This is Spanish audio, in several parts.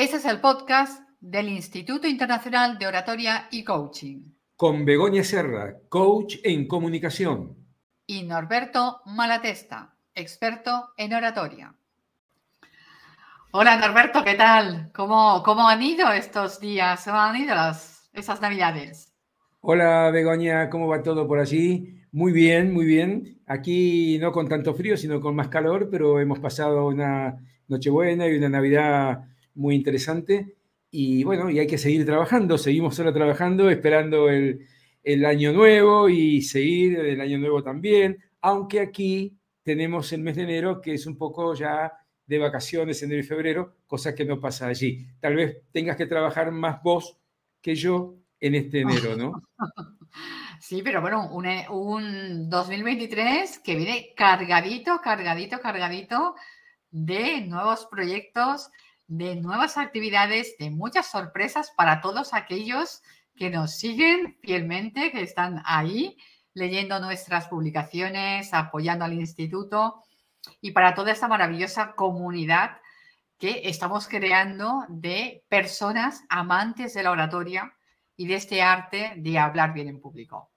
Este es el podcast del Instituto Internacional de Oratoria y Coaching. Con Begoña Serra, coach en comunicación. Y Norberto Malatesta, experto en oratoria. Hola Norberto, ¿qué tal? ¿Cómo, cómo han ido estos días? ¿Cómo han ido las, esas navidades? Hola Begoña, ¿cómo va todo por allí? Muy bien, muy bien. Aquí no con tanto frío, sino con más calor, pero hemos pasado una Nochebuena y una Navidad muy interesante. Y bueno, y hay que seguir trabajando, seguimos solo trabajando, esperando el, el año nuevo y seguir el año nuevo también, aunque aquí tenemos el mes de enero, que es un poco ya de vacaciones, enero y febrero, cosa que no pasa allí. Tal vez tengas que trabajar más vos que yo en este enero, ¿no? Sí, pero bueno, un, un 2023 que viene cargadito, cargadito, cargadito de nuevos proyectos, de nuevas actividades, de muchas sorpresas para todos aquellos que nos siguen fielmente, que están ahí leyendo nuestras publicaciones, apoyando al instituto y para toda esta maravillosa comunidad que estamos creando de personas amantes de la oratoria y de este arte de hablar bien en público.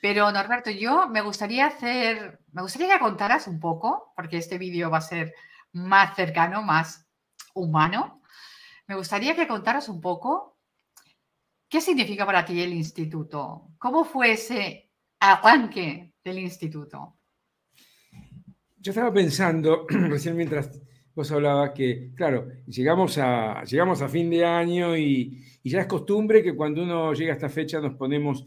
Pero Norberto, yo me gustaría hacer, me gustaría que contaras un poco, porque este vídeo va a ser más cercano, más humano. Me gustaría que contaras un poco qué significa para ti el instituto, cómo fue ese arranque del instituto. Yo estaba pensando, recién mientras vos hablabas, que, claro, llegamos a, llegamos a fin de año y, ya es costumbre que cuando uno llega a esta fecha nos ponemos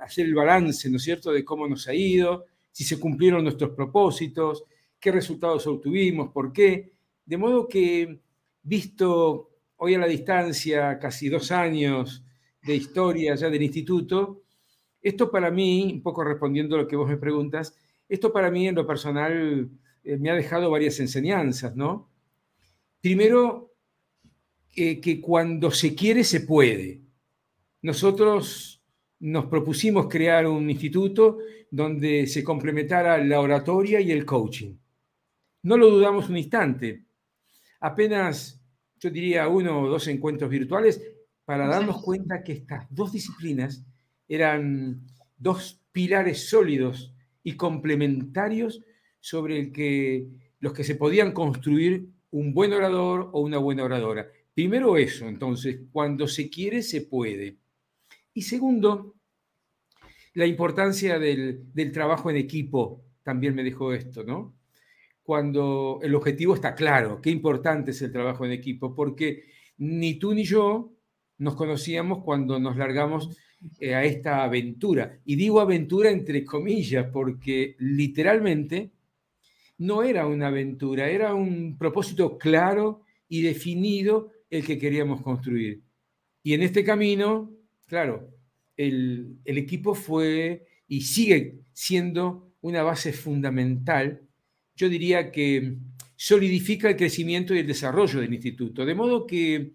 a hacer el balance, ¿no es cierto?, de cómo nos ha ido, si se cumplieron nuestros propósitos, qué resultados obtuvimos, por qué. De modo que, visto hoy a la distancia, casi dos años de historia ya del instituto, esto para mí, un poco respondiendo a lo que vos me preguntas, esto para mí en lo personal eh, me ha dejado varias enseñanzas, ¿no? Primero, que cuando se quiere, se puede. Nosotros nos propusimos crear un instituto donde se complementara la oratoria y el coaching. No lo dudamos un instante. Apenas, yo diría, uno o dos encuentros virtuales para darnos cuenta que estas dos disciplinas eran dos pilares sólidos y complementarios sobre el que, los que se podían construir un buen orador o una buena oradora. Primero eso, entonces, cuando se quiere, se puede. Y segundo, la importancia del, del trabajo en equipo también me dejó esto, ¿no? Cuando el objetivo está claro, qué importante es el trabajo en equipo, porque ni tú ni yo nos conocíamos cuando nos largamos eh, a esta aventura. Y digo aventura entre comillas, porque literalmente no era una aventura, era un propósito claro y definido el que queríamos construir. Y en este camino, claro, el, el equipo fue y sigue siendo una base fundamental, yo diría que solidifica el crecimiento y el desarrollo del instituto. De modo que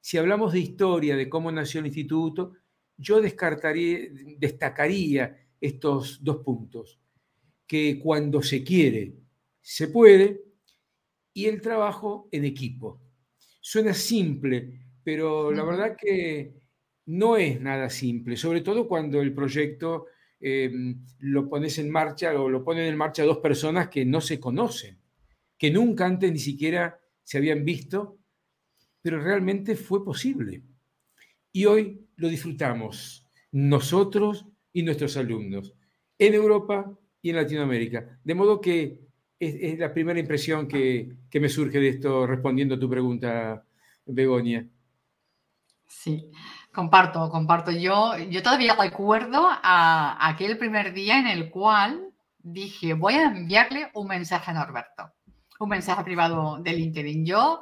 si hablamos de historia, de cómo nació el instituto, yo descartaría, destacaría estos dos puntos, que cuando se quiere, se puede, y el trabajo en equipo. Suena simple, pero la verdad que no es nada simple, sobre todo cuando el proyecto em, lo pones en marcha o lo ponen en marcha dos personas que no se conocen, que nunca antes ni siquiera se habían visto, pero realmente fue posible. Y hoy lo disfrutamos nosotros y nuestros alumnos en Europa y en Latinoamérica. De modo que es, la primera impresión que, me surge de esto respondiendo a tu pregunta, Begonia. Sí, comparto, comparto. Yo, yo todavía recuerdo a aquel primer día en el cual dije, voy a enviarle un mensaje a Norberto, un mensaje privado de LinkedIn. Yo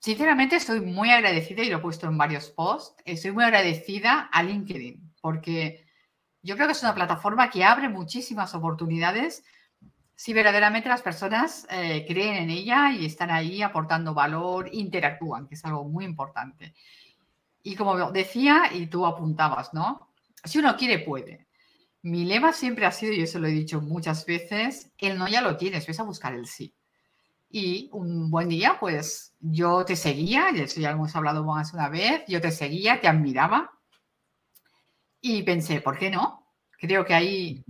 Sinceramente estoy muy agradecida y lo he puesto en varios posts. Estoy muy agradecida a LinkedIn porque yo creo que es una plataforma que abre muchísimas oportunidades si verdaderamente las personas eh, creen en ella y están ahí aportando valor, interactúan, que es algo muy importante. Y como decía y tú apuntabas, ¿no? Si uno quiere, puede. Mi lema siempre ha sido, y eso lo he dicho muchas veces, el no ya lo tienes, ves a buscar el sí. Y un buen día, pues yo te seguía, de eso ya hemos hablado más una vez, yo te seguía, te admiraba y pensé, ¿por qué no? Creo que ahí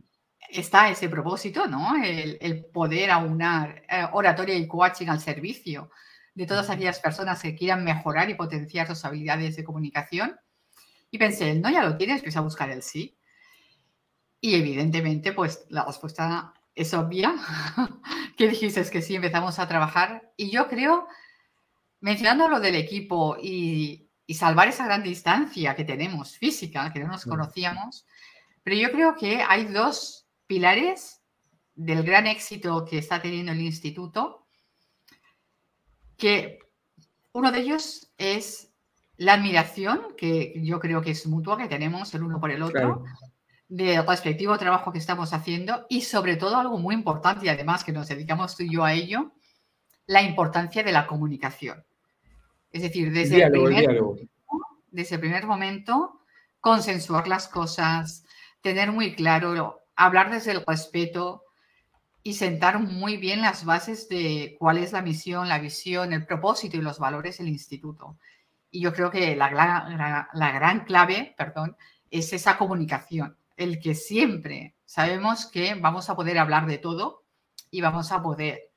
está ese propósito, ¿no? El, poder aunar eh, oratoria y coaching al servicio de todas aquellas personas que quieran mejorar y potenciar sus habilidades de comunicación. Y pensé, no, ya lo tienes, empecé a buscar el sí. Y evidentemente, pues la respuesta es obvia, que dijiste que sí, empezamos a trabajar. Y yo creo, mencionando lo del equipo y, salvar esa gran distancia que tenemos física, que no nos conocíamos, pero yo creo que hay dos pilares del gran éxito que está teniendo el instituto, que uno de ellos es la admiración, que yo creo que es mutua, que tenemos el uno por el otro del respectivo trabajo que estamos haciendo y sobre todo algo muy importante y además que nos dedicamos tú y yo a ello, la importancia de la comunicación. Es decir, desde, el, primer, desde el primer momento, consensuar las cosas, tener muy claro, hablar desde el respeto y sentar muy bien las bases de cuál es la misión, la visión, el propósito y los valores del instituto. Y yo creo que la, la, la gran clave, perdón, es esa comunicación el que siempre sabemos que vamos a poder hablar de todo y vamos a poder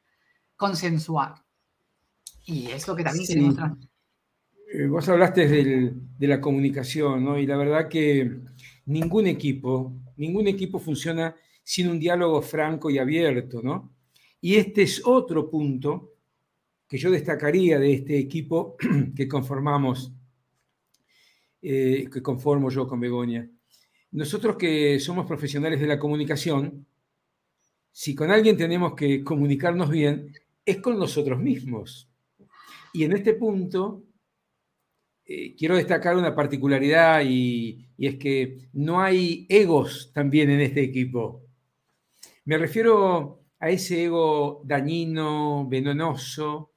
consensuar. Y es lo que también sí. Eh, vos hablaste de la comunicación, ¿no? Y la verdad que ningún equipo, ningún equipo funciona sin un diálogo franco y abierto, ¿no? Y este es otro punto que yo destacaría de este equipo que conformamos, eh, que conformo yo con Begoña. Nosotros que somos profesionales de la comunicación, si con alguien tenemos que comunicarnos bien, es con nosotros mismos. Y en este punto, eh, quiero destacar una particularidad y, es que no hay egos también en este equipo. Me refiero a ese ego dañino, venenoso,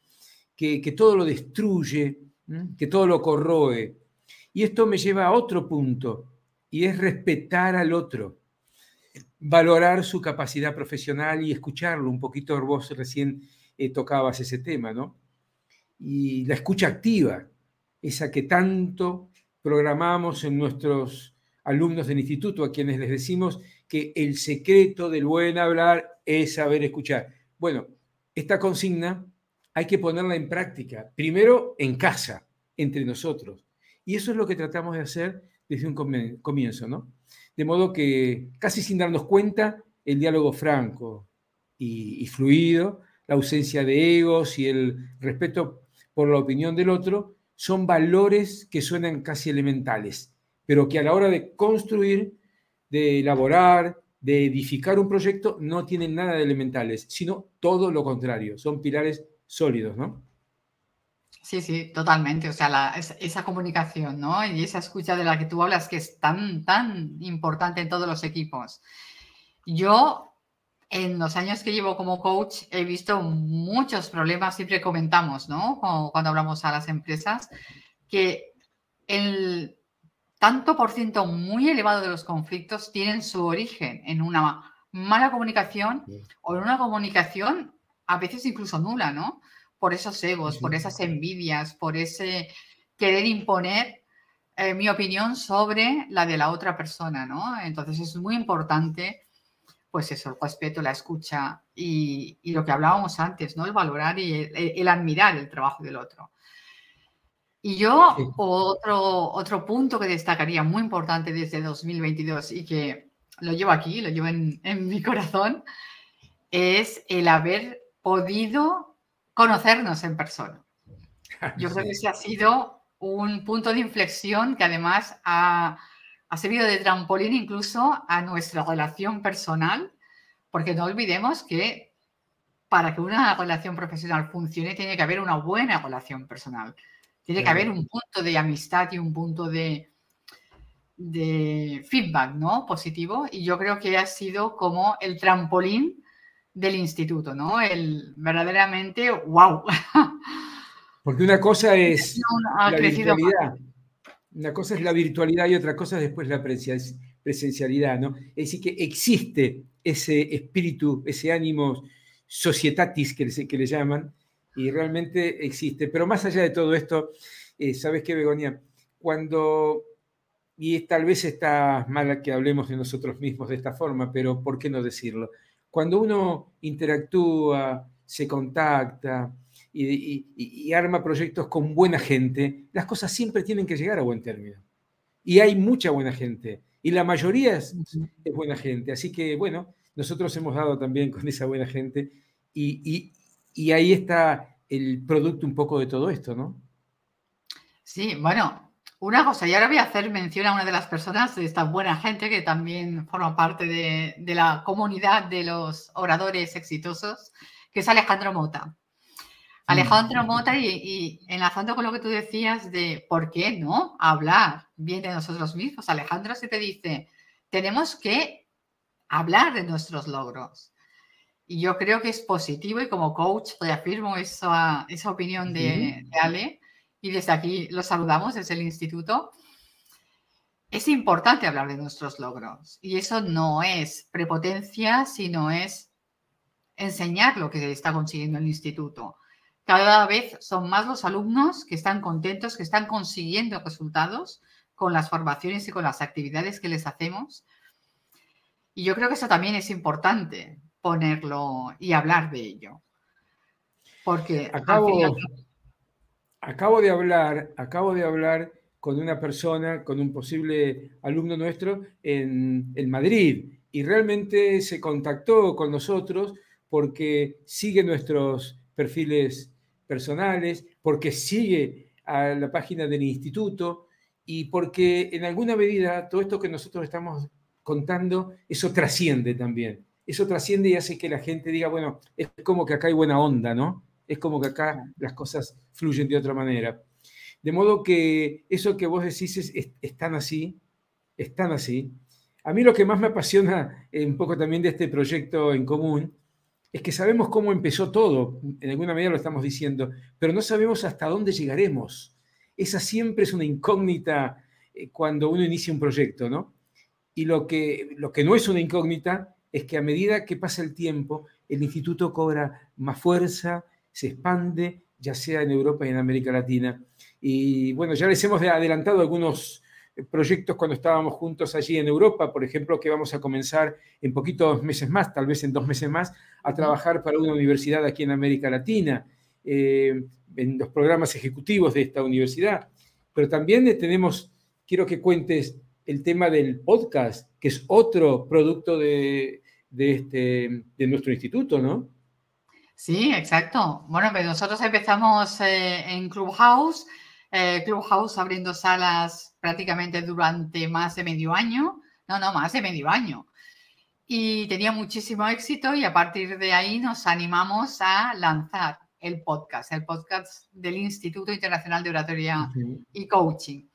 que, todo lo destruye, que todo lo corroe. Y esto me lleva a otro punto y es respetar al otro, valorar su capacidad profesional y escucharlo. Un poquito vos recién eh, tocabas ese tema, ¿no? Y la escucha activa, esa que tanto programamos en nuestros alumnos del instituto, a quienes les decimos que el secreto del buen hablar es saber escuchar. Bueno, esta consigna hay que ponerla en práctica, primero en casa, entre nosotros. Y eso es lo que tratamos de hacer desde un comienzo, ¿no? De modo que casi sin darnos cuenta, el diálogo franco y, fluido, la ausencia de egos y el respeto por la opinión del otro son valores que suenan casi elementales, pero que a la hora de construir, de elaborar, de edificar un proyecto, no tienen nada de elementales, sino todo lo contrario, son pilares sólidos, ¿no? Sí, sí, totalmente. O sea, esa comunicación, ¿no? Y esa escucha de la que tú hablas que es tan, tan importante en todos los equipos. Yo, en los años que llevo como coach, he visto muchos problemas, siempre comentamos, ¿no? Cuando, hablamos a las empresas, que el tanto por ciento muy elevado de los conflictos tienen su origen en una mala comunicación o en una comunicación a veces incluso nula, ¿no? por esos egos, por esas envidias, por ese querer imponer eh, mi opinión sobre la de la otra persona, ¿no? Entonces es muy importante, pues eso, el respeto, la escucha y, lo que hablábamos antes, ¿no? El valorar y el, admirar el trabajo del otro. Y yo, otro, otro punto que destacaría muy importante desde 2022 y que lo llevo aquí, lo llevo en, en mi corazón, es el haber podido conocernos en persona. Yo creo que ese ha sido un punto de inflexión que además ha, servido de trampolín incluso a nuestra relación personal, porque no olvidemos que para que una relación profesional funcione tiene que haber una buena relación personal. Tiene que haber un punto de amistad y un punto de, de feedback ¿no? positivo. Y yo creo que ha sido como el trampolín del instituto, ¿no? El verdaderamente, wow. Porque una cosa es la virtualidad, una cosa es la virtualidad y otra cosa es después la presencialidad, ¿no? Es decir, que existe ese espíritu, ese ánimo societatis que le, que le llaman, y realmente existe. Pero más allá de todo esto, eh, ¿sabes qué, Begonia? Cuando, y tal vez está mal que hablemos de nosotros mismos de esta forma, pero ¿por qué no decirlo? Cuando uno interactúa, se contacta y, arma proyectos con buena gente, las cosas siempre tienen que llegar a buen término. Y hay mucha buena gente, y la mayoría es, buena gente. Así que, bueno, nosotros hemos dado también con esa buena gente, y, y ahí está el producto un poco de todo esto, ¿no? Sí, bueno, una cosa, y ahora voy a hacer mención a una de las personas de esta buena gente que también forma parte de, la comunidad de los oradores exitosos, que es Alejandro Mota. Alejandro Mota, y, enlazando con lo que tú decías de por qué no hablar bien de nosotros mismos, Alejandro se te dice, tenemos que hablar de nuestros logros. Y yo creo que es positivo y como coach reafirmo esa, esa opinión de, de Ale y desde aquí los saludamos desde el instituto. Es importante hablar de nuestros logros y eso no es prepotencia, sino es enseñar lo que está consiguiendo el instituto. Cada vez son más los alumnos que están contentos, que están consiguiendo resultados con las formaciones y con las actividades que les hacemos. Y yo creo que eso también es importante ponerlo y hablar de ello. Porque acabo, acabo de hablar, acabo de hablar con una persona, con un posible alumno nuestro en, en Madrid y realmente se contactó con nosotros porque sigue nuestros perfiles personales, porque sigue a la página del instituto y porque en alguna medida todo esto que nosotros estamos contando, eso trasciende también. Eso trasciende y hace que la gente diga, bueno, es como que acá hay buena onda, ¿no? Es como que acá las cosas fluyen de otra manera. De modo que eso que vos decís es, tan así, es tan así. A mí lo que más me apasiona eh, un poco también de este proyecto en común es que sabemos cómo empezó todo, en alguna medida lo estamos diciendo, pero no sabemos hasta dónde llegaremos. Esa siempre es una incógnita eh, cuando uno inicia un proyecto, ¿no? Y lo que, lo que no es una incógnita es que a medida que pasa el tiempo, el instituto cobra más fuerza, se expande, ya sea en Europa y en América Latina. Y bueno, ya les hemos adelantado algunos proyectos cuando estábamos juntos allí en Europa, por ejemplo, que vamos a comenzar en poquitos meses más, tal vez en dos meses más, a trabajar para una universidad aquí en América Latina, eh, en los programas ejecutivos de esta universidad. Pero también eh, tenemos, quiero que cuentes el tema del podcast, que es otro producto de, de, este, de nuestro instituto, ¿no? Sí, exacto. Bueno, pues nosotros empezamos eh, en Clubhouse, eh, Clubhouse abriendo salas prácticamente durante más de medio año, no, no, más de medio año. Y tenía muchísimo éxito y a partir de ahí nos animamos a lanzar el podcast, el podcast del Instituto Internacional de Oratoria y Coaching.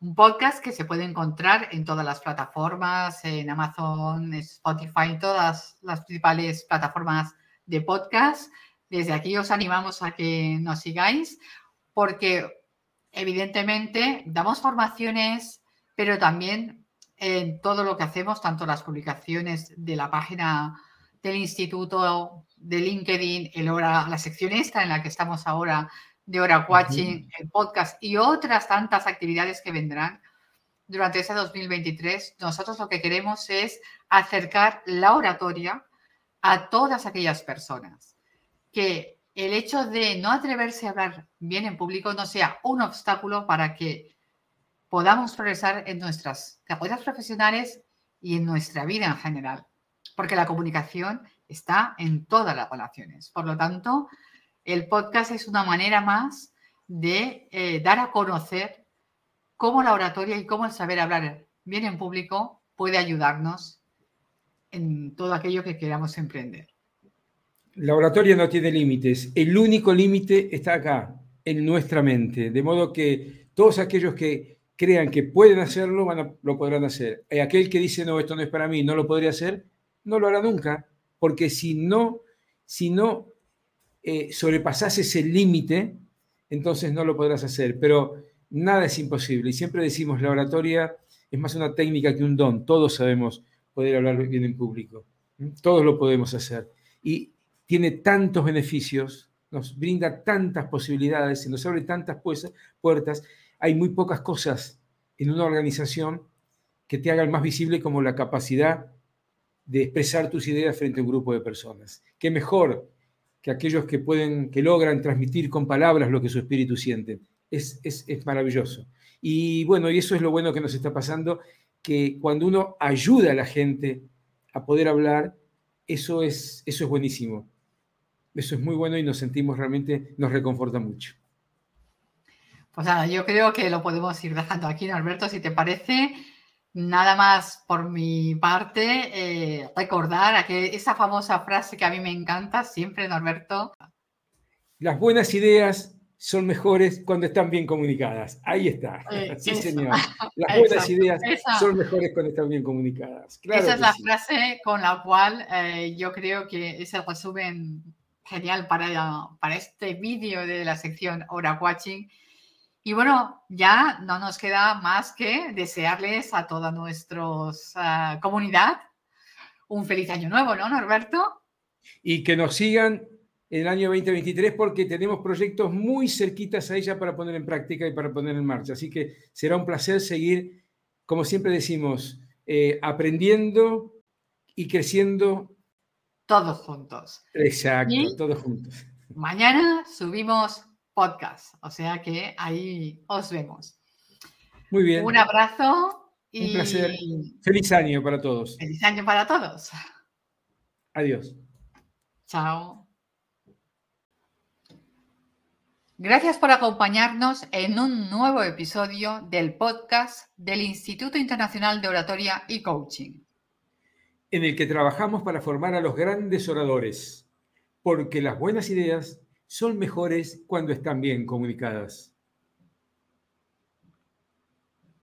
Un podcast que se puede encontrar en todas las plataformas, en Amazon, Spotify, en todas las principales plataformas de podcast. Desde aquí os animamos a que nos sigáis porque evidentemente damos formaciones, pero también en todo lo que hacemos, tanto las publicaciones de la página del instituto, de LinkedIn, el hora, la sección esta en la que estamos ahora de hora watching, el podcast y otras tantas actividades que vendrán durante ese 2023. Nosotros lo que queremos es acercar la oratoria a todas aquellas personas que el hecho de no atreverse a hablar bien en público no sea un obstáculo para que podamos progresar en nuestras carreras profesionales y en nuestra vida en general, porque la comunicación está en todas las relaciones. Por lo tanto, el podcast es una manera más de eh, dar a conocer cómo la oratoria y cómo el saber hablar bien en público puede ayudarnos en todo aquello que queramos emprender. La oratoria no tiene límites. El único límite está acá, en nuestra mente. De modo que todos aquellos que crean que pueden hacerlo, lo podrán hacer. Y aquel que dice, no, esto no es para mí, no lo podría hacer, no lo hará nunca. Porque si no, si no eh, límite, entonces no lo podrás hacer. Pero nada es imposible. Y siempre decimos, la oratoria es más una técnica que un don. Todos sabemos poder hablar bien en público. Todos lo podemos hacer. Y tiene tantos beneficios, nos brinda tantas posibilidades, nos abre tantas puertas. Hay muy pocas cosas en una organización que te hagan más visible como la capacidad de expresar tus ideas frente a un grupo de personas. Qué mejor que aquellos que pueden, que logran transmitir con palabras lo que su espíritu siente. Es, es, es maravilloso. Y bueno, y eso es lo bueno que nos está pasando, que cuando uno ayuda a la gente a poder hablar, eso es, eso es buenísimo. Eso es muy bueno y nos sentimos realmente, nos reconforta mucho. Pues nada, yo creo que lo podemos ir dejando aquí, Alberto, si te parece. Nada más por mi parte, eh, recordar a que esa famosa frase que a mí me encanta siempre, Norberto. Las buenas ideas son mejores cuando están bien comunicadas. Ahí está. Eh, sí, señor. Las buenas ideas son mejores cuando están bien comunicadas. esa es la frase con la cual eh, yo creo que es el resumen genial para, para este vídeo de la sección Hora Watching. Y bueno, ya no nos queda más que desearles a toda nuestra comunidad un feliz año nuevo, ¿no, Norberto? Y que nos sigan en el año 2023 porque tenemos proyectos muy cerquitas a ella para poner en práctica y para poner en marcha. Así que será un placer seguir, como siempre decimos, eh, aprendiendo y creciendo. Todos juntos. Exacto, todos juntos. Mañana subimos podcast. O sea que ahí os vemos. Muy bien. Un abrazo y. Un placer. Feliz año para todos. Feliz año para todos. Adiós. Chao. Gracias por acompañarnos en un nuevo episodio del podcast del Instituto Internacional de Oratoria y Coaching. En el que trabajamos para formar a los grandes oradores, porque las buenas ideas son mejores cuando están bien comunicadas.